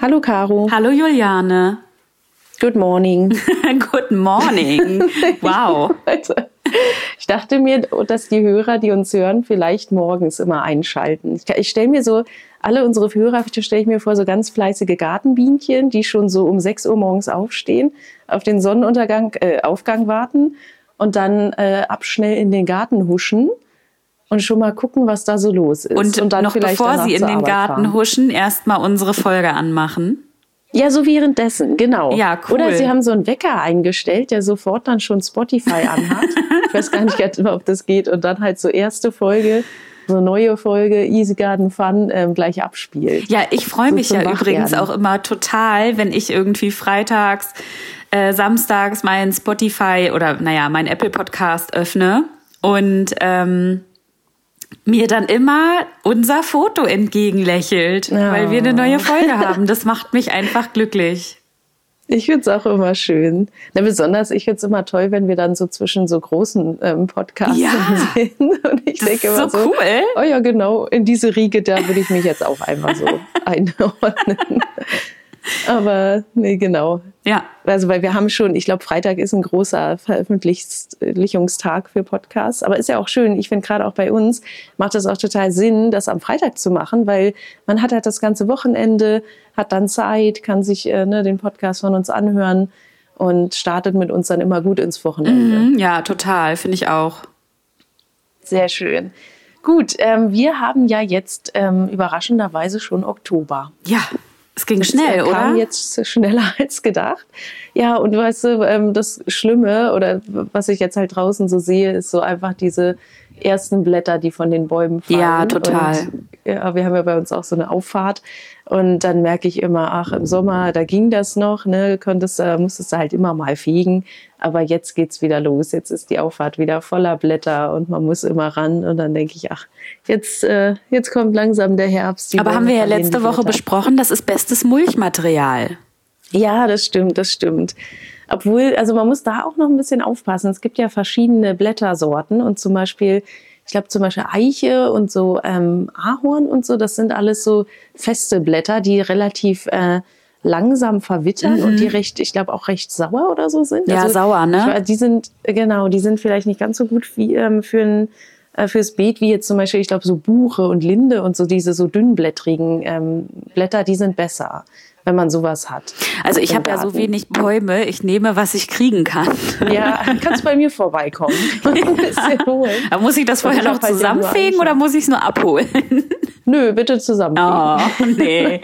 Hallo Caro. Hallo Juliane. Good morning. Good morning. Wow. Also, ich dachte mir, dass die Hörer, die uns hören, vielleicht morgens immer einschalten. Ich, ich stelle mir so, alle unsere Hörer stelle ich mir vor, so ganz fleißige Gartenbienchen, die schon so um 6 Uhr morgens aufstehen, auf den Sonnenuntergang, äh, Aufgang warten und dann äh, abschnell in den Garten huschen und schon mal gucken, was da so los ist. Und, und dann noch bevor sie in den Garten fahren. huschen, erstmal unsere Folge anmachen. Ja, so währenddessen, genau. Ja, cool. Oder sie haben so einen Wecker eingestellt, der sofort dann schon Spotify anhat. ich weiß gar nicht, ob das geht. Und dann halt so erste Folge, so neue Folge Easy Garden Fun ähm, gleich abspielt. Ja, ich freue mich so ja übrigens auch immer total, wenn ich irgendwie freitags, äh, samstags mein Spotify oder naja, mein Apple Podcast öffne und ähm, mir dann immer unser Foto entgegenlächelt, oh. weil wir eine neue Folge haben. Das macht mich einfach glücklich. Ich finde es auch immer schön. Na, besonders, ich finde es immer toll, wenn wir dann so zwischen so großen ähm, Podcasts ja, sind. Und ich denke immer so, so, cool. oh ja, genau, in diese Riege, da würde ich mich jetzt auch einfach so einordnen. Aber nee, genau. Ja. Also, weil wir haben schon, ich glaube, Freitag ist ein großer Veröffentlichungstag für Podcasts. Aber ist ja auch schön. Ich finde gerade auch bei uns macht es auch total Sinn, das am Freitag zu machen, weil man hat halt das ganze Wochenende, hat dann Zeit, kann sich äh, ne, den Podcast von uns anhören und startet mit uns dann immer gut ins Wochenende. Mhm, ja, total. Finde ich auch. Sehr schön. Gut, ähm, wir haben ja jetzt ähm, überraschenderweise schon Oktober. Ja. Es ging das schnell, kam oder? kam jetzt schneller als gedacht. Ja, und weißt du, ähm, das Schlimme oder was ich jetzt halt draußen so sehe, ist so einfach diese ersten Blätter, die von den Bäumen fallen. Ja, total. Und, ja, wir haben ja bei uns auch so eine Auffahrt und dann merke ich immer, ach, im Sommer, da ging das noch, ne, konntest, äh, musstest du halt immer mal fegen. Aber jetzt geht's wieder los. Jetzt ist die Auffahrt wieder voller Blätter und man muss immer ran. Und dann denke ich, ach, jetzt, äh, jetzt kommt langsam der Herbst. Aber haben wir ja letzte Woche besprochen, das ist bestes Mulchmaterial. Ja, das stimmt, das stimmt. Obwohl, also man muss da auch noch ein bisschen aufpassen. Es gibt ja verschiedene Blättersorten und zum Beispiel ich glaube zum Beispiel Eiche und so ähm, Ahorn und so, das sind alles so feste Blätter, die relativ äh, langsam verwittern mhm. und die recht, ich glaube auch recht sauer oder so sind. Ja, also, sauer, ne? Ich, die sind, genau, die sind vielleicht nicht ganz so gut wie ähm, für ein äh, fürs Beet, wie jetzt zum Beispiel, ich glaube, so Buche und Linde und so diese so dünnblättrigen ähm, Blätter, die sind besser wenn man sowas hat. Also ich habe ja so wenig Bäume, ich nehme, was ich kriegen kann. Ja, kannst bei mir vorbeikommen. Aber muss ich das vorher noch zusammenfegen oder muss ich es nur abholen? Nö, bitte zusammenfegen. Oh, nee.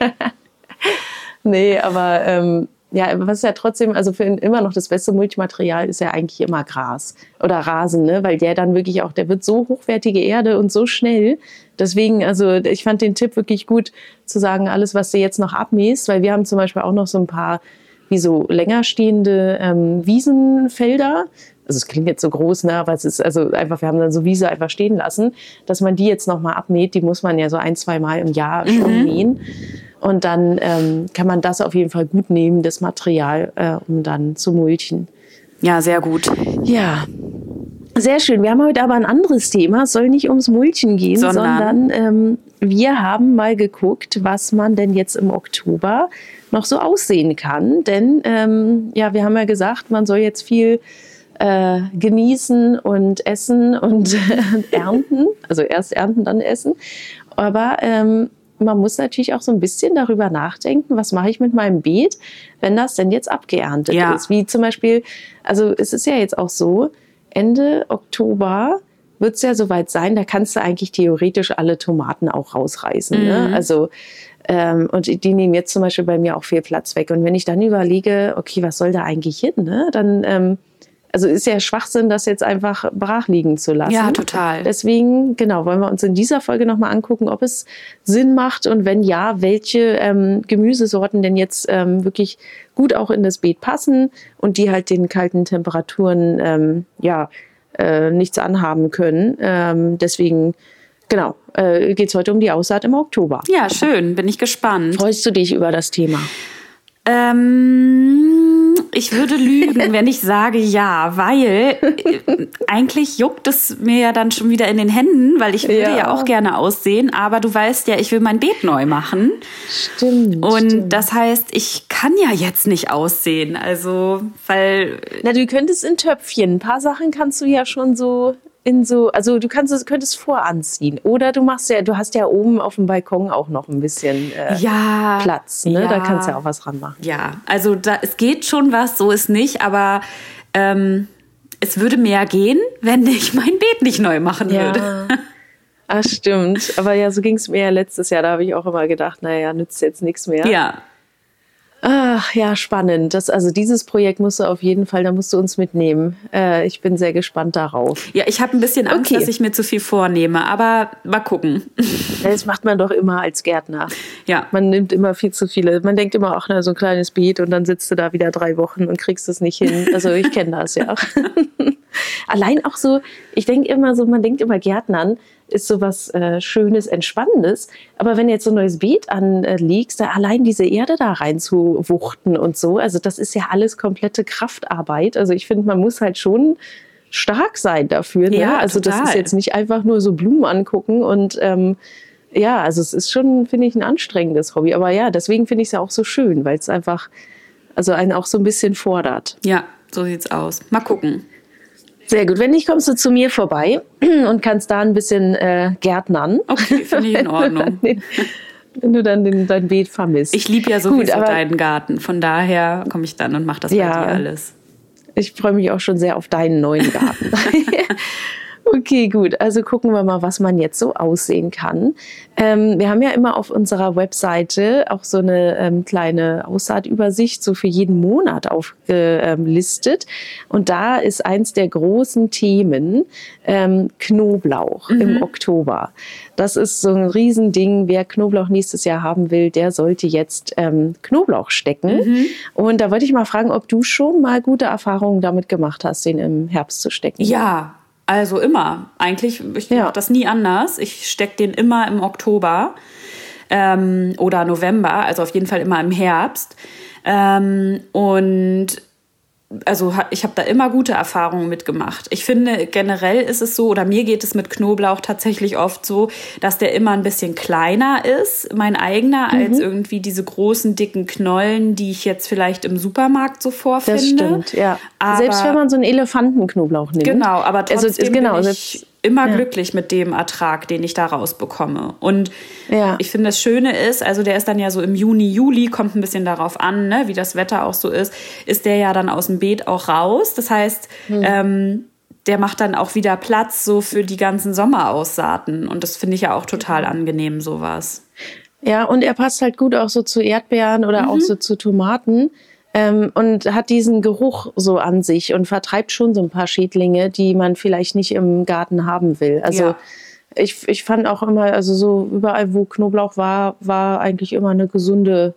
nee, aber ähm, ja, was ja trotzdem, also für immer noch das beste Multimaterial ist ja eigentlich immer Gras oder Rasen, ne? weil der dann wirklich auch, der wird so hochwertige Erde und so schnell. Deswegen, also ich fand den Tipp wirklich gut zu sagen, alles, was du jetzt noch abmähst, weil wir haben zum Beispiel auch noch so ein paar wie so länger stehende ähm, Wiesenfelder. Also es klingt jetzt so groß, ne, aber es ist also einfach, wir haben dann so Wiese einfach stehen lassen, dass man die jetzt nochmal abmäht. Die muss man ja so ein, zwei Mal im Jahr schon mhm. mähen. Und dann ähm, kann man das auf jeden Fall gut nehmen, das Material, äh, um dann zu mulchen. Ja, sehr gut. Ja. Sehr schön. Wir haben heute aber ein anderes Thema. Es soll nicht ums Mulchen gehen, sondern, sondern ähm, wir haben mal geguckt, was man denn jetzt im Oktober noch so aussehen kann. Denn ähm, ja, wir haben ja gesagt, man soll jetzt viel äh, genießen und essen und ernten. Also erst ernten, dann essen. Aber ähm, man muss natürlich auch so ein bisschen darüber nachdenken, was mache ich mit meinem Beet, wenn das denn jetzt abgeerntet ja. ist. Wie zum Beispiel, also es ist ja jetzt auch so, Ende Oktober wird es ja soweit sein, da kannst du eigentlich theoretisch alle Tomaten auch rausreißen. Ne? Mhm. Ne? Also ähm, und die nehmen jetzt zum Beispiel bei mir auch viel Platz weg. Und wenn ich dann überlege, okay, was soll da eigentlich hin, ne? dann ähm, also ist ja Schwachsinn, das jetzt einfach brach liegen zu lassen. Ja, total. Deswegen, genau, wollen wir uns in dieser Folge nochmal angucken, ob es Sinn macht und wenn ja, welche ähm, Gemüsesorten denn jetzt ähm, wirklich gut auch in das Beet passen und die halt den kalten Temperaturen ähm, ja äh, nichts anhaben können. Ähm, deswegen Genau, äh, geht es heute um die Aussaat im Oktober. Ja, schön, bin ich gespannt. Freust du dich über das Thema? Ähm, Ich würde lügen, wenn ich sage ja, weil äh, eigentlich juckt es mir ja dann schon wieder in den Händen, weil ich würde ja, ja auch gerne aussehen, aber du weißt ja, ich will mein Beet neu machen. Stimmt. Und stimmt. das heißt, ich kann ja jetzt nicht aussehen. Also, weil. Na, du könntest in Töpfchen. Ein paar Sachen kannst du ja schon so in so, also du kannst es könntest voranziehen oder du machst ja, du hast ja oben auf dem Balkon auch noch ein bisschen äh, ja, Platz, ne? Ja, Da kannst du ja auch was ranmachen. Ja, also da, es geht schon was, so ist nicht, aber ähm, es würde mehr gehen, wenn ich mein Beet nicht neu machen Ja. würde. Ah, stimmt. Aber ja, so ging es mir ja letztes Jahr. Da habe ich auch immer gedacht, naja, nützt jetzt nichts mehr. Ja, Ach, ja, spannend. Das, also dieses Projekt musst du auf jeden Fall, da musst du uns mitnehmen. Äh, ich bin sehr gespannt darauf. ja, ich habe ein bisschen Angst, Okay. dass ich mir zu viel vornehme, aber mal gucken. Das macht man doch immer als Gärtner. Ja. Man nimmt immer viel zu viele. Man denkt immer, ach, na, so ein kleines Beet und dann sitzt du da wieder drei Wochen und kriegst es nicht hin. Also ich kenne das ja. Allein auch so, ich denke immer so, man denkt immer, Gärtnern ist so was äh, Schönes, Entspannendes. Aber wenn jetzt so ein neues Beet anlegst, da allein diese Erde da reinzuwuchten und so, also das ist ja alles komplette Kraftarbeit. Also ich finde, man muss halt schon stark sein dafür. Ne? Ja, also das total. ist jetzt nicht einfach nur so Blumen angucken und ähm, ja, also es ist schon, finde ich, ein anstrengendes Hobby. Aber ja, deswegen finde ich es ja auch so schön, weil es einfach, also einen auch so ein bisschen fordert. Ja, so sieht's aus. Mal gucken. Sehr gut. Wenn nicht, kommst du zu mir vorbei und kannst da ein bisschen äh, gärtnern. Okay, finde ich in Ordnung. Wenn du dann den, dein Beet vermisst. Ich liebe ja sowieso Gut, deinen Garten. Von daher komme ich dann und mache das Ja. bei dir alles. Ich freue mich auch schon sehr auf deinen neuen Garten. okay, gut. Also gucken wir mal, was man jetzt so aussehen kann. Ähm, wir haben ja immer auf unserer Webseite auch so eine ähm, kleine Aussaatübersicht so für jeden Monat aufgelistet. Und da ist eins der großen Themen ähm, Knoblauch im Oktober. Das ist so ein Riesending. Wer Knoblauch nächstes Jahr haben will, der sollte jetzt ähm, Knoblauch stecken. Und da wollte ich mal fragen, ob du schon mal gute Erfahrungen damit gemacht hast, den im Herbst zu stecken. Ja, also immer. Eigentlich, ich Ja. mache das nie anders. Ich stecke den immer im Oktober ähm, oder November, also auf jeden Fall immer im Herbst. Ähm, und also ich habe da immer gute Erfahrungen mitgemacht. Ich finde generell ist es so, oder mir geht es mit Knoblauch tatsächlich oft so, dass der immer ein bisschen kleiner ist, mein eigener, Mhm. als irgendwie diese großen, dicken Knollen, die ich jetzt vielleicht im Supermarkt so vorfinde. Das stimmt, ja. Aber Selbst wenn man so einen Elefantenknoblauch nimmt. Genau, aber Also, trotzdem ist- genau, bin ich immer ja. glücklich mit dem Ertrag, den ich da rausbekomme. Und Ja. ich finde, das Schöne ist, also der ist dann ja so im Juni, Juli, kommt ein bisschen darauf an, ne, wie das Wetter auch so ist, ist der ja dann aus dem Beet auch raus. Das heißt, Hm. ähm, der macht dann auch wieder Platz so für die ganzen Sommeraussaaten. Und das finde ich ja auch total angenehm, sowas. Ja, und er passt halt gut auch so zu Erdbeeren oder Mhm. auch so zu Tomaten. Ähm, und hat diesen Geruch so an sich und vertreibt schon so ein paar Schädlinge, die man vielleicht nicht im Garten haben will. Also Ja. ich, ich fand auch immer, also so überall, wo Knoblauch war, war eigentlich immer eine gesunde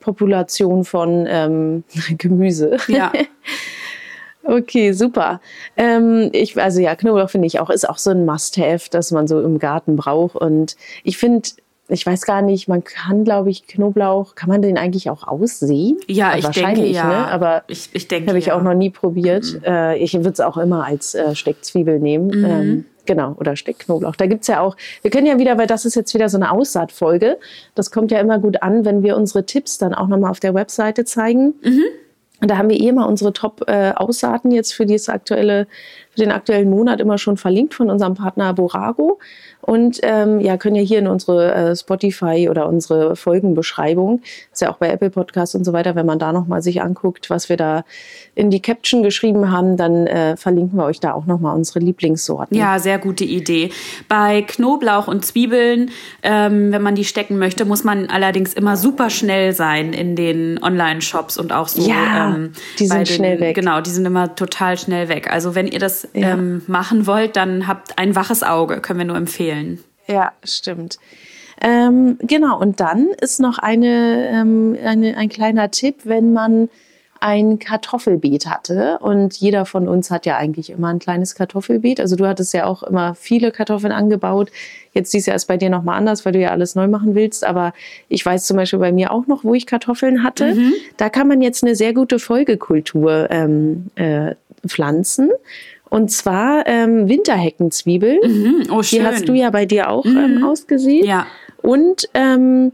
Population von ähm, Gemüse. Ja. Okay, super. Ähm, ich, also ja, Knoblauch finde ich auch, ist auch so ein Must-Have, das man so im Garten braucht. Und ich finde, ich weiß gar nicht, man kann, glaube ich, Knoblauch, kann man den eigentlich auch aussehen? Ja, Äh, ich Wahrscheinlich, denke ja. Ne? Aber ich, ich denke habe ich ja. auch noch nie probiert. Äh, ich würde es auch immer als äh, Steckzwiebel nehmen. Mhm. Ähm, genau, oder Steckknoblauch. Da gibt's ja auch, wir können ja wieder, weil das ist jetzt wieder so eine Aussaatfolge. Das kommt ja immer gut an, wenn wir unsere Tipps dann auch nochmal auf der Webseite zeigen. Und da haben wir eh mal unsere Top-Aussaaten jetzt für, dieses aktuelle, für den aktuellen Monat immer schon verlinkt von unserem Partner Borago. Und ähm, ja, können ja hier in unsere äh, Spotify oder unsere Folgenbeschreibung, ist ja auch bei Apple Podcasts und so weiter, wenn man da nochmal sich anguckt, was wir da in die Caption geschrieben haben, dann äh, verlinken wir euch da auch nochmal unsere Lieblingssorten. Ja, sehr gute Idee. Bei Knoblauch und Zwiebeln, ähm, wenn man die stecken möchte, muss man allerdings immer super schnell sein in den Online-Shops und auch so. Ja, ähm, die sind den, schnell weg. Genau, die sind immer total schnell weg. Also wenn ihr das Ja. ähm, machen wollt, dann habt ein waches Auge, können wir nur empfehlen. Ja, stimmt. Ähm, genau, und dann ist noch eine, ähm, eine, ein kleiner Tipp, wenn man ein Kartoffelbeet hatte. Und jeder von uns hat ja eigentlich immer ein kleines Kartoffelbeet. Also du hattest ja auch immer viele Kartoffeln angebaut. Jetzt dieses Jahr ist bei dir nochmal anders, weil du ja alles neu machen willst. Aber ich weiß zum Beispiel bei mir auch noch, wo ich Kartoffeln hatte. Mhm. Da kann man jetzt eine sehr gute Folgekultur ähm, äh, pflanzen. Und zwar ähm, Winterheckenzwiebeln. Mhm. Oh, schön. Die hast du ja bei dir auch mhm. ähm, ausgesehen. Ja. Und ähm,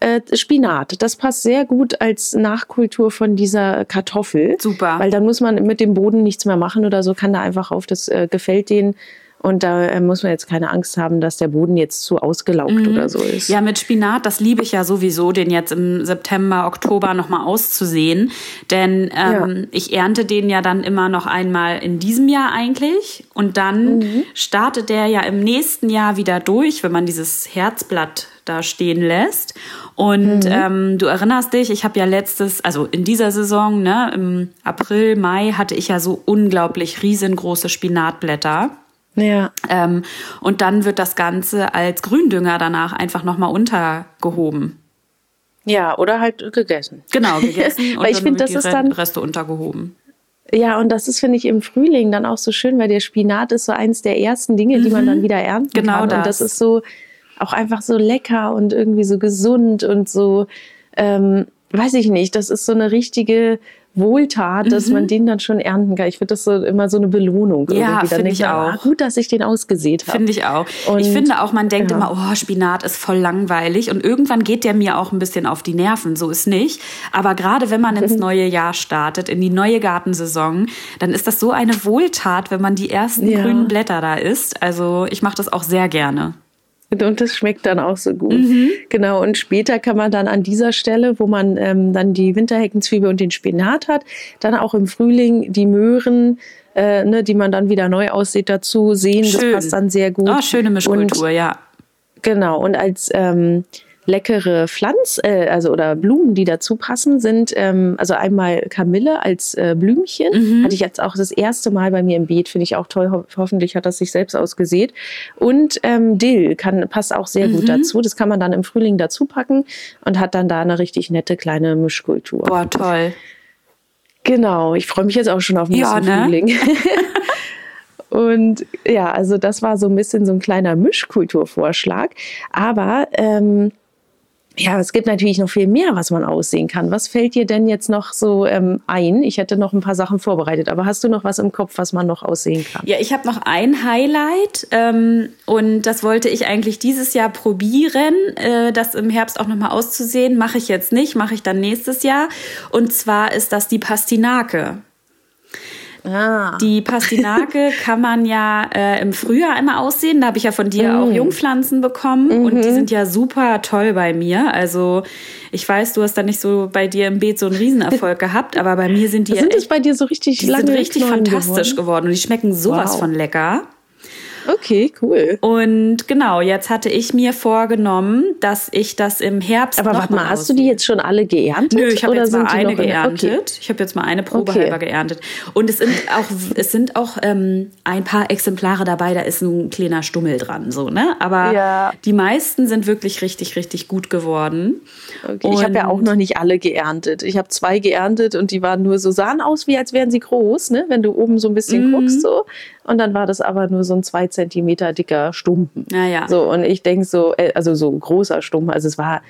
äh, Spinat. Das passt sehr gut als Nachkultur von dieser Kartoffel. Super. Weil dann muss man mit dem Boden nichts mehr machen oder so, kann da einfach auf. Das äh, gefällt denen. Und da äh, muss man jetzt keine Angst haben, dass der Boden jetzt zu ausgelaugt mhm. oder so ist. Ja, mit Spinat, das liebe ich ja sowieso, den jetzt im September, Oktober nochmal auszusehen. Denn ähm, ja. ich ernte den ja dann immer noch einmal in diesem Jahr eigentlich. Und dann mhm. startet der ja im nächsten Jahr wieder durch, wenn man dieses Herzblatt da stehen lässt. Und mhm. ähm, du erinnerst dich, ich habe ja letztes, also in dieser Saison, ne, im April, Mai hatte ich ja so unglaublich riesengroße Spinatblätter. Ja. Ähm, und dann wird das Ganze als Gründünger danach einfach nochmal untergehoben. Ja, oder halt gegessen. Genau, gegessen und weil ich finde, das ist dann Reste untergehoben. Ja, und das ist, finde ich, im Frühling dann auch so schön, weil der Spinat ist so eins der ersten Dinge, die man mhm. dann wieder ernten genau kann. Das. Und das ist so, auch einfach so lecker und irgendwie so gesund und so, ähm, weiß ich nicht, das ist so eine richtige Wohltat, dass mhm. man den dann schon ernten kann. Ich finde das so immer so eine Belohnung. Ja, finde ich auch. Ah, gut, dass ich den ausgesät habe. Finde ich auch. Und ich finde auch, man denkt ja. immer, oh, Spinat ist voll langweilig und irgendwann geht der mir auch ein bisschen auf die Nerven. So ist nicht. Aber gerade wenn man ins neue Jahr startet, in die neue Gartensaison, dann ist das so eine Wohltat, wenn man die ersten ja. grünen Blätter da isst. Also ich mache das auch sehr gerne. Und das schmeckt dann auch so gut. Mhm. Genau. Und später kann man dann an dieser Stelle, wo man ähm, dann die Winterheckenzwiebel und den Spinat hat, dann auch im Frühling die Möhren, äh, ne, die man dann wieder neu aussieht, dazu sehen. Schön. Das passt dann sehr gut. Oh, schöne Mischkultur, und, ja. Genau. Und als ähm, leckere Pflanz, äh, also oder Blumen, die dazu passen, sind ähm, also einmal Kamille als äh, Blümchen. Mhm. Hatte ich jetzt auch das erste Mal bei mir im Beet, finde ich auch toll. Ho hoffentlich hat das sich selbst ausgesät. Und ähm, Dill kann, passt auch sehr mhm. gut dazu. Das kann man dann im Frühling dazu packen und hat dann da eine richtig nette kleine Mischkultur. Boah, toll. Genau, ich freue mich jetzt auch schon auf den ja, ne? Frühling. Und ja, also das war so ein bisschen so ein kleiner Mischkulturvorschlag. Aber ähm, ja, es gibt natürlich noch viel mehr, was man aussehen kann. Was fällt dir denn jetzt noch so ähm, ein? Ich hätte noch ein paar Sachen vorbereitet, aber hast du noch was im Kopf, was man noch aussehen kann? Ja, ich habe noch ein Highlight ähm, und das wollte ich eigentlich dieses Jahr probieren, äh, das im Herbst auch nochmal auszusehen. Mache ich jetzt nicht, mache ich dann nächstes Jahr. Und zwar ist das die Pastinake. Ah. Die Pastinake kann man ja äh, im Frühjahr einmal aussehen. Da habe ich ja von dir mm. auch Jungpflanzen bekommen mhm. und die sind ja super toll bei mir. Also ich weiß, du hast da nicht so bei dir im Beet so einen Riesenerfolg gehabt, aber bei mir sind die sind es bei dir so richtig die sind richtig fantastisch geworden? geworden und die schmecken sowas wow. von lecker. Okay, cool. Und genau, jetzt hatte ich mir vorgenommen, dass ich das im Herbst. Aber warte mal, hast du die jetzt schon alle geerntet? Nö, ich habe jetzt mal eine geerntet. Okay. Ich habe jetzt mal eine Probe okay. halber geerntet. Und es sind auch, es sind auch ähm, ein paar Exemplare dabei, da ist ein kleiner Stummel dran, so, ne? Aber ja. die meisten sind wirklich richtig, richtig gut geworden. Okay. ich habe ja auch noch nicht alle geerntet. Ich habe zwei geerntet und die waren nur so, sahen aus, wie als wären sie groß, ne? Wenn du oben so ein bisschen mhm. guckst, so. Und dann war das aber nur so ein zwei Zentimeter dicker Stumpen. Naja. So, und ich denke so, äh, also so ein großer Stumpen. Also es war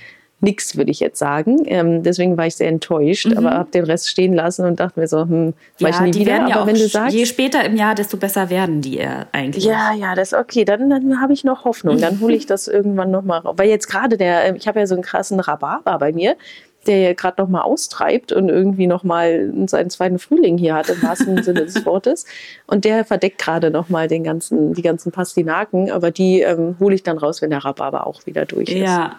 nichts, würde ich jetzt sagen. Ähm, deswegen war ich sehr enttäuscht, mhm. aber habe den Rest stehen lassen und dachte mir so, hm, ja, nie die wieder. Werden ja aber auch wenn du sagst, je später im Jahr, desto besser werden die äh, eigentlich. Ja, ja, das ist okay. Dann, dann habe ich noch Hoffnung. Dann hole ich das irgendwann noch mal raus. Weil jetzt gerade der, ich habe ja so einen krassen Rhabarber bei mir der gerade noch mal austreibt und irgendwie noch mal seinen zweiten Frühling hier hat im wahrsten Sinne des Wortes und der verdeckt gerade noch mal den ganzen die ganzen Pastinaken, aber die ähm, hole ich dann raus, wenn der Rhabarber auch wieder durch ist. Ja.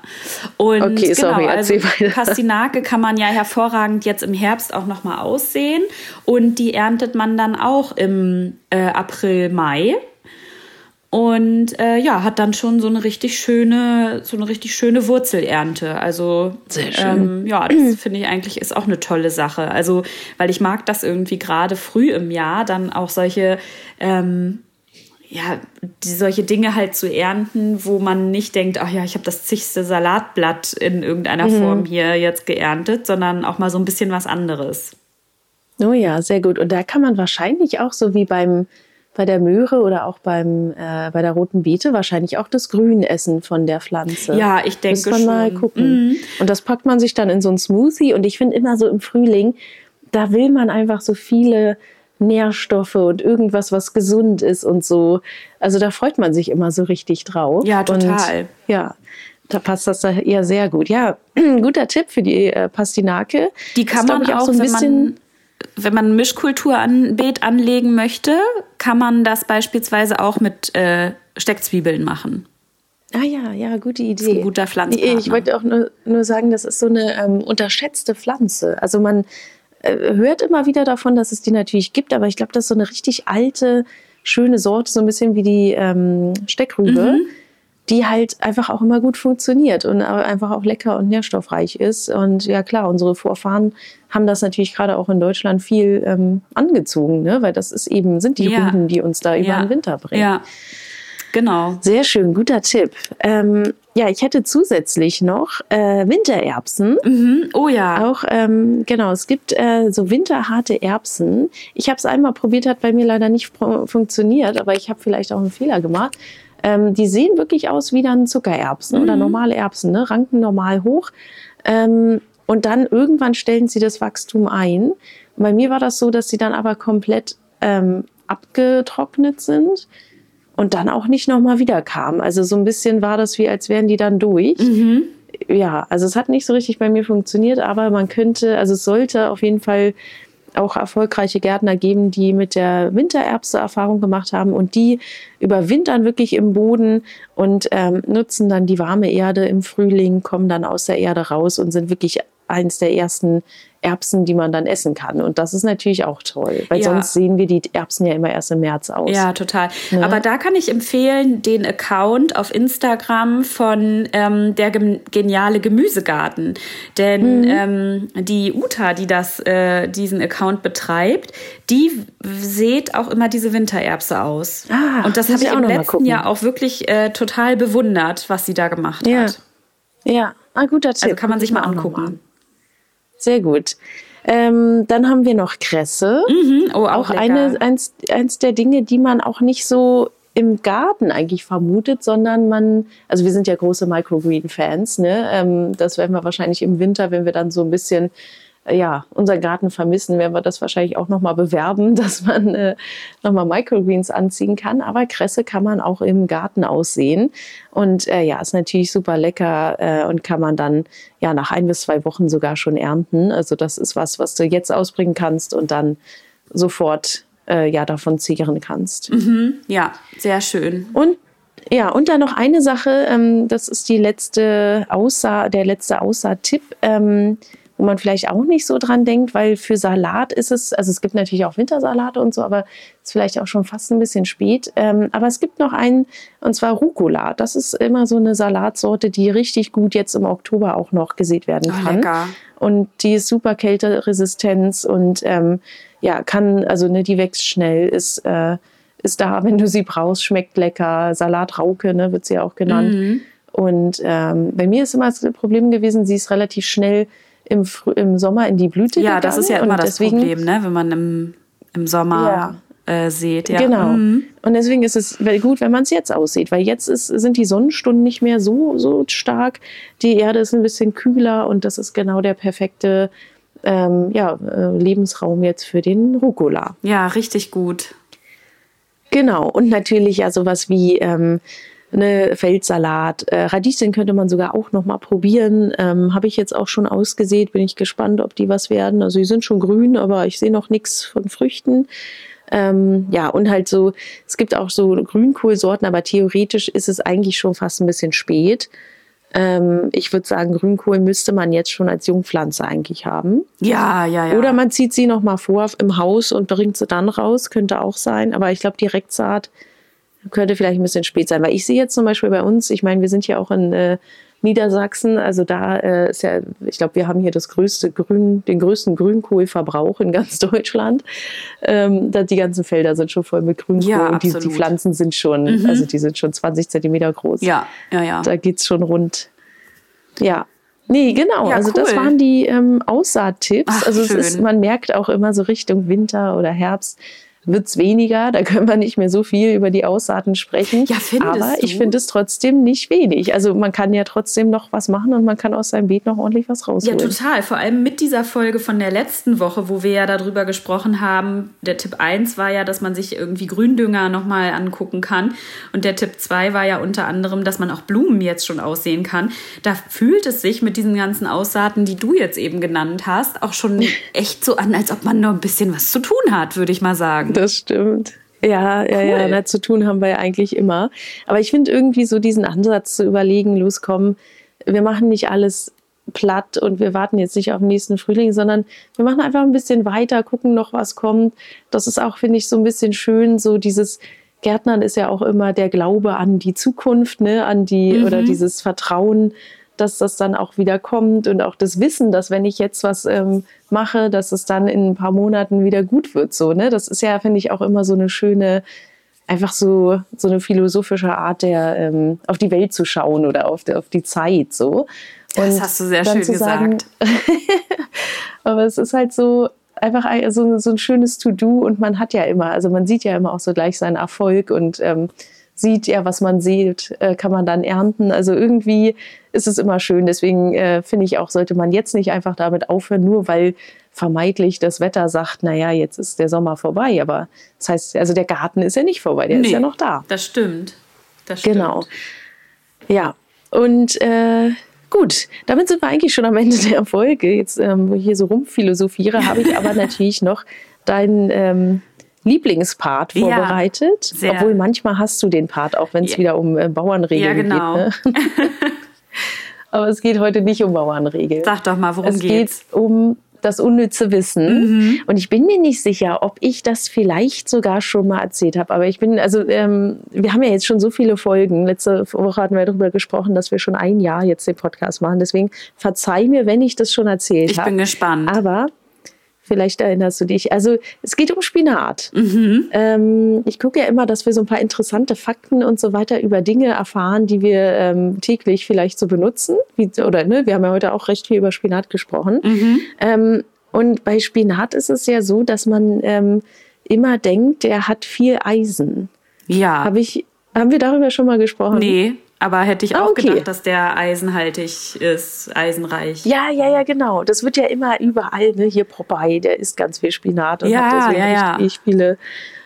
Und okay, genau, sorry, also Pastinake kann man ja hervorragend jetzt im Herbst auch noch mal aussehen und die erntet man dann auch im äh, April Mai und äh, ja, hat dann schon so eine richtig schöne, so eine richtig schöne Wurzelernte. Also Sehr schön. Ähm, ja, das finde ich eigentlich ist auch eine tolle Sache. Also, weil ich mag das irgendwie gerade früh im Jahr dann auch solche ähm, ja, die, solche Dinge halt zu ernten, wo man nicht denkt, ach ja, ich habe das zigste Salatblatt in irgendeiner mhm. Form hier jetzt geerntet, sondern auch mal so ein bisschen was anderes. Oh ja, sehr gut. Und da kann man wahrscheinlich auch so wie beim bei der Möhre oder auch beim, äh, bei der roten Beete wahrscheinlich auch das Grün essen von der Pflanze. Ja, ich denke Muss man schon. mal gucken. Mhm. Und das packt man sich dann in so einen Smoothie. Und ich finde immer so im Frühling, da will man einfach so viele Nährstoffe und irgendwas, was gesund ist und so. Also da freut man sich immer so richtig drauf. Ja, total. Und, ja, da passt das da eher sehr gut. Ja, guter Tipp für die äh, Pastinake. Die kann glaub man ich, auch, so ein wenn bisschen. man wenn man ein Mischkulturanbeet anlegen möchte, kann man das beispielsweise auch mit äh, Steckzwiebeln machen. Ah ja, ja, gute Idee. ist ein guter Pflanzpartner. Ich wollte auch nur, nur sagen, das ist so eine ähm, unterschätzte Pflanze. Also man äh, hört immer wieder davon, dass es die natürlich gibt, aber ich glaube, das ist so eine richtig alte, schöne Sorte, so ein bisschen wie die ähm, Steckrübe, Mhm. Die halt einfach auch immer gut funktioniert und einfach auch lecker und nährstoffreich ist. Und ja klar, unsere Vorfahren haben das natürlich gerade auch in Deutschland viel ähm, angezogen, ne? weil das ist eben, sind die Ja. Rüben, die uns da über Ja. den Winter bringen. Ja, genau. Sehr schön, guter Tipp. Ähm, ja, ich hätte zusätzlich noch äh, Wintererbsen. Mhm. Oh ja. Auch, ähm, genau, es gibt äh, so winterharte Erbsen. Ich habe es einmal probiert, hat bei mir leider nicht funktioniert, aber ich habe vielleicht auch einen Fehler gemacht. Ähm, die sehen wirklich aus wie dann Zuckererbsen oder normale Erbsen, ne? ranken normal hoch. Ähm, und dann irgendwann stellen sie das Wachstum ein. Und bei mir war das so, dass sie dann aber komplett ähm, abgetrocknet sind und dann auch nicht nochmal wiederkamen. Also so ein bisschen war das wie, als wären die dann durch. Ja, also es hat nicht so richtig bei mir funktioniert, aber man könnte, also es sollte auf jeden Fall auch erfolgreiche Gärtner geben, die mit der Wintererbse Erfahrung gemacht haben und die überwintern wirklich im Boden und ähm, nutzen dann die warme Erde im Frühling, kommen dann aus der Erde raus und sind wirklich eins der ersten Erbsen, die man dann essen kann. Und das ist natürlich auch toll, weil Ja. sonst sehen wir die Erbsen ja immer erst im März aus. Ja, total. Ne? Aber da kann ich empfehlen, den Account auf Instagram von ähm, der gem- geniale Gemüsegarten. Denn Mhm. ähm, die Uta, die das, äh, diesen Account betreibt, die sät auch immer diese Wintererbse aus. Ah, Und das habe ich auch im noch mal letzten. Jahr auch wirklich äh, total bewundert, was sie da gemacht Ja. hat. Ja, ein guter Tipp. Also kann man sich ich mal angucken. an. Sehr gut. Ähm, dann haben wir noch Kresse. Mhm. Oh, auch, auch eine, eins, eins der Dinge, die man auch nicht so im Garten eigentlich vermutet, sondern man, also wir sind ja große Microgreen-Fans, ne? Ähm, das werden wir wahrscheinlich im Winter, wenn wir dann so ein bisschen ja, unseren Garten vermissen, werden wir das wahrscheinlich auch nochmal bewerben, dass man äh, nochmal Microgreens anziehen kann. Aber Kresse kann man auch im Garten aussehen. Und äh, ja, ist natürlich super lecker äh, und kann man dann ja nach ein bis zwei Wochen sogar schon ernten. Also das ist was, was du jetzt ausbringen kannst und dann sofort äh, ja davon zehren kannst. Ja, sehr schön. Und ja, und dann noch eine Sache, ähm, das ist die letzte Aussaat, der letzte Aussaat-Tipp, ähm, wo man vielleicht auch nicht so dran denkt, weil für Salat ist es, also es gibt natürlich auch Wintersalate und so, aber ist vielleicht auch schon fast ein bisschen spät. Ähm, aber es gibt noch einen, und zwar Rucola. Das ist immer so eine Salatsorte, die richtig gut jetzt im Oktober auch noch gesät werden Oh, kann. lecker. Und die ist super Kälteresistenz und ähm, ja, kann, also ne, die wächst schnell, ist, äh, ist da, wenn du sie brauchst, schmeckt lecker. Salatrauke, ne, wird sie ja auch genannt. Mhm. Und ähm, bei mir ist immer das Problem gewesen, sie ist relativ schnell im, im Sommer in die Blüte Ja, gegangen. das ist ja immer das Problem, ne? wenn man im, im Sommer äh, sieht. Ja. Genau. Mhm. Und deswegen ist es gut, wenn man es jetzt aussieht, weil jetzt ist, sind die Sonnenstunden nicht mehr so, so stark. Die Erde ist ein bisschen kühler und das ist genau der perfekte ähm, ja, äh, Lebensraum jetzt für den Rucola. ja, richtig gut. Genau. Und natürlich ja sowas wie ähm, ne, Feldsalat. Äh, Radieschen könnte man sogar auch noch mal probieren. Ähm, Habe ich jetzt auch schon ausgesät. Bin ich gespannt, ob die was werden. Also die sind schon grün, aber ich sehe noch nichts von Früchten. Ähm, ja, und halt so, es gibt auch so Grünkohlsorten, aber theoretisch ist es eigentlich schon fast ein bisschen spät. Ähm, ich würde sagen, Grünkohl müsste man jetzt schon als Jungpflanze eigentlich haben. Ja, ja, ja. Oder man zieht sie noch mal vor im Haus und bringt sie dann raus, könnte auch sein. Aber ich glaube, Direktsaat könnte vielleicht ein bisschen spät sein. Weil ich sehe jetzt zum Beispiel bei uns, ich meine, wir sind ja auch in äh, Niedersachsen, also da äh, ist ja, ich glaube, wir haben hier das größte Grün, den größten Grünkohlverbrauch in ganz Deutschland. Ähm, da, die ganzen Felder sind schon voll mit Grünkohl Ja, und die, die. Pflanzen sind schon, also die sind schon 20 Zentimeter groß. ja, ja, ja. Da geht's schon rund. Ja. Nee, genau. Ja, also cool. das waren die ähm, Aussaattipps. Ach, also es ist, man merkt auch immer so Richtung Winter oder Herbst, wird es weniger. Da können wir nicht mehr so viel über die Aussaaten sprechen. Ja, Aber du? ich finde es trotzdem nicht wenig. Also man kann ja trotzdem noch was machen und man kann aus seinem Beet noch ordentlich was rausholen. Ja, total. Vor allem mit dieser Folge von der letzten Woche, wo wir ja darüber gesprochen haben. Der Tipp 1 war ja, dass man sich irgendwie Gründünger nochmal angucken kann. Und der Tipp 2 war ja unter anderem, dass man auch Blumen jetzt schon aussehen kann. Da fühlt es sich mit diesen ganzen Aussaaten, die du jetzt eben genannt hast, auch schon echt so an, als ob man noch ein bisschen was zu tun hat, würde ich mal sagen das stimmt. Ja, ja, cool. ja, na, zu tun haben wir ja eigentlich immer. Aber ich finde irgendwie so diesen Ansatz zu überlegen, loskommen, wir machen nicht alles platt und wir warten jetzt nicht auf den nächsten Frühling, sondern wir machen einfach ein bisschen weiter, gucken noch, was kommt. Das ist auch, finde ich, so ein bisschen schön, so dieses Gärtnern ist ja auch immer der Glaube an die Zukunft, ne, an die mhm. oder dieses Vertrauen dass das dann auch wieder kommt und auch das Wissen, dass wenn ich jetzt was ähm, mache, dass es dann in ein paar Monaten wieder gut wird. So, ne? Das ist ja, finde ich, auch immer so eine schöne, einfach so, so eine philosophische Art, der ähm, auf die Welt zu schauen oder auf, die, auf die Zeit. So. Und das hast du sehr schön gesagt. aber es ist halt so, einfach so, so ein schönes To-Do und man hat ja immer, also man sieht ja immer auch so gleich seinen Erfolg und ähm, sieht, ja, was man sieht, äh, kann man dann ernten. Also irgendwie ist es immer schön. Deswegen äh, finde ich auch, sollte man jetzt nicht einfach damit aufhören, nur weil vermeintlich das Wetter sagt, naja, jetzt ist der Sommer vorbei. Aber das heißt, also der Garten ist ja nicht vorbei, der nee, ist ja noch da. Das stimmt. Das stimmt. Genau. Ja. Und äh, gut, damit sind wir eigentlich schon am Ende der Folge. Jetzt, ähm, wo ich hier so rumphilosophiere, habe ich aber natürlich noch deinen ähm, Lieblingspart vorbereitet. Ja, Obwohl manchmal hast du den Part, auch wenn es ja. wieder um äh, Bauernregeln ja, genau. geht. Ne? Aber es geht heute nicht um Bauernregeln. Sag doch mal, worum es geht's? Es geht um das unnütze Wissen. Mhm. Und ich bin mir nicht sicher, ob ich das vielleicht sogar schon mal erzählt habe. Aber ich bin, also ähm, wir haben ja jetzt schon so viele Folgen. Letzte Woche hatten wir darüber gesprochen, dass wir schon ein Jahr jetzt den Podcast machen. Deswegen verzeih mir, wenn ich das schon erzählt habe. Ich bin gespannt. Aber Vielleicht erinnerst du dich. Also es geht um Spinat. Mhm. Ähm, ich gucke ja immer, dass wir so ein paar interessante Fakten und so weiter über Dinge erfahren, die wir ähm, täglich vielleicht so benutzen. Wie, oder ne, wir haben ja heute auch recht viel über Spinat gesprochen. Mhm. Ähm, und bei Spinat ist es ja so, dass man ähm, immer denkt, der hat viel Eisen. Ja. Hab ich, haben wir darüber schon mal gesprochen? Nee. Aber hätte ich ah, auch okay. gedacht, dass der eisenhaltig ist, eisenreich. Ja, ja, ja, genau. Das wird ja immer überall, ne? Hier Popeye, der isst ganz viel Spinat und ja, hat deswegen ja, richtig viele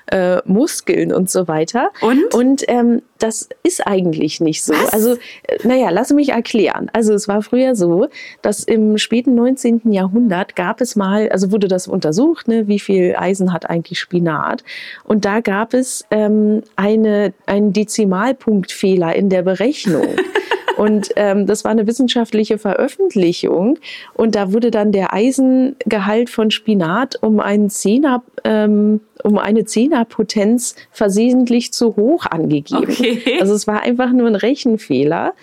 äh, Muskeln und so weiter. Und? Und ähm, das ist eigentlich nicht so. Was? Also, äh, naja, lass mich erklären. Also es war früher so, dass im späten 19. Jahrhundert gab es mal, also wurde das untersucht, ne, wie viel Eisen hat eigentlich Spinat. Und da gab es ähm, eine, einen Dezimalpunktfehler in der Berechnung. Und ähm, das war eine wissenschaftliche Veröffentlichung. Und da wurde dann der Eisengehalt von Spinat um einen Zehner, ähm, um eine Zehnerpotenz versehentlich zu hoch angegeben. Okay. Also es war einfach nur ein Rechenfehler.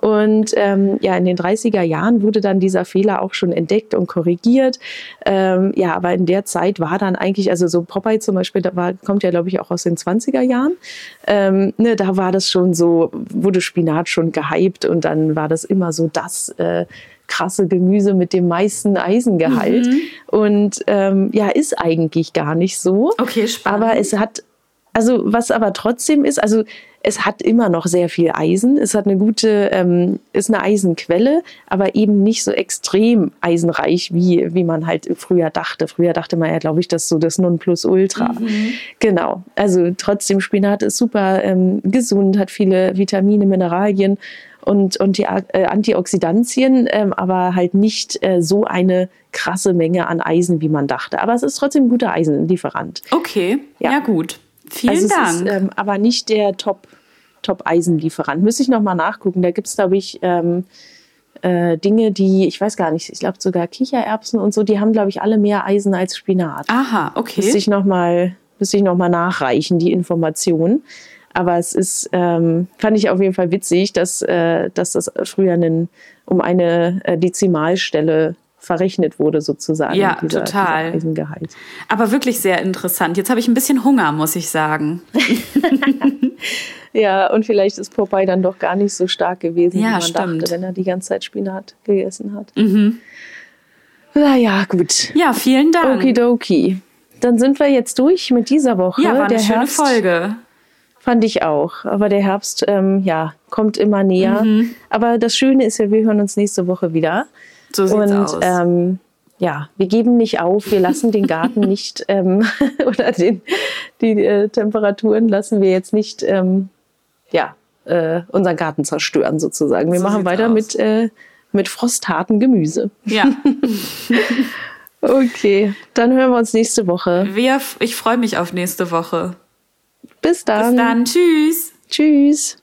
Und ähm, ja, in den 30er Jahren wurde dann dieser Fehler auch schon entdeckt und korrigiert. Ähm, ja, aber in der Zeit war dann eigentlich, also so Popeye zum Beispiel, da war, kommt ja, glaube ich, auch aus den 20er Jahren. Ähm, ne, da war das schon so, wurde Spinat schon gehypt und dann war das immer so das. Äh, krasse Gemüse mit dem meisten Eisengehalt. Mhm. Und ähm, ja, ist eigentlich gar nicht so. Okay, spannend. Aber es hat, also was aber trotzdem ist, also es hat immer noch sehr viel Eisen. Es hat eine gute, ähm, ist eine Eisenquelle, aber eben nicht so extrem eisenreich, wie, wie man halt früher dachte. Früher dachte man ja, glaube ich, das ist so das Nonplusultra. Mhm. Genau. Also trotzdem, Spinat ist super ähm, gesund, hat viele Vitamine, Mineralien und, und die äh, Antioxidantien, ähm, aber halt nicht äh, so eine krasse Menge an Eisen, wie man dachte. Aber es ist trotzdem ein guter Eisenlieferant. Okay, ja, ja gut. Vielen also Dank. Ist, ähm, aber nicht der Top, Top-Eisenlieferant. Müsste ich nochmal nachgucken. Da gibt es, glaube ich, ähm, äh, Dinge, die, ich weiß gar nicht, ich glaube sogar Kichererbsen und so, die haben, glaube ich, alle mehr Eisen als Spinat. Aha, okay. Müsste ich nochmal noch nachreichen, die Information. Aber es ist, ähm, fand ich auf jeden Fall witzig, dass, äh, dass das früher einen, um eine äh, Dezimalstelle verrechnet wurde sozusagen. Ja, dieser, total. Dieser Eisengehalt. Aber wirklich sehr interessant. Jetzt habe ich ein bisschen Hunger, muss ich sagen. ja, und vielleicht ist Popeye dann doch gar nicht so stark gewesen, ja, wie man stimmt. dachte, wenn er die ganze Zeit Spinat gegessen hat. Mhm. Naja, gut. Ja, vielen Dank. Okidoki. Dann sind wir jetzt durch mit dieser Woche. Ja, war eine Der schöne Herbst Folge. Fand ich auch. Aber der Herbst, ähm, ja, kommt immer näher. Mhm. Aber das Schöne ist ja, wir hören uns nächste Woche wieder. So sieht's Und aus. ähm, ja, wir geben nicht auf, wir lassen den Garten nicht ähm, oder den, die äh, Temperaturen lassen wir jetzt nicht, ähm, ja, äh, unseren Garten zerstören sozusagen. Wir So machen weiter aus. mit, äh, mit frostharten Gemüse. Ja, Okay, dann hören wir uns nächste Woche. wir, ich freue mich auf nächste Woche. Bis dann. Bis dann. Tschüss. Tschüss.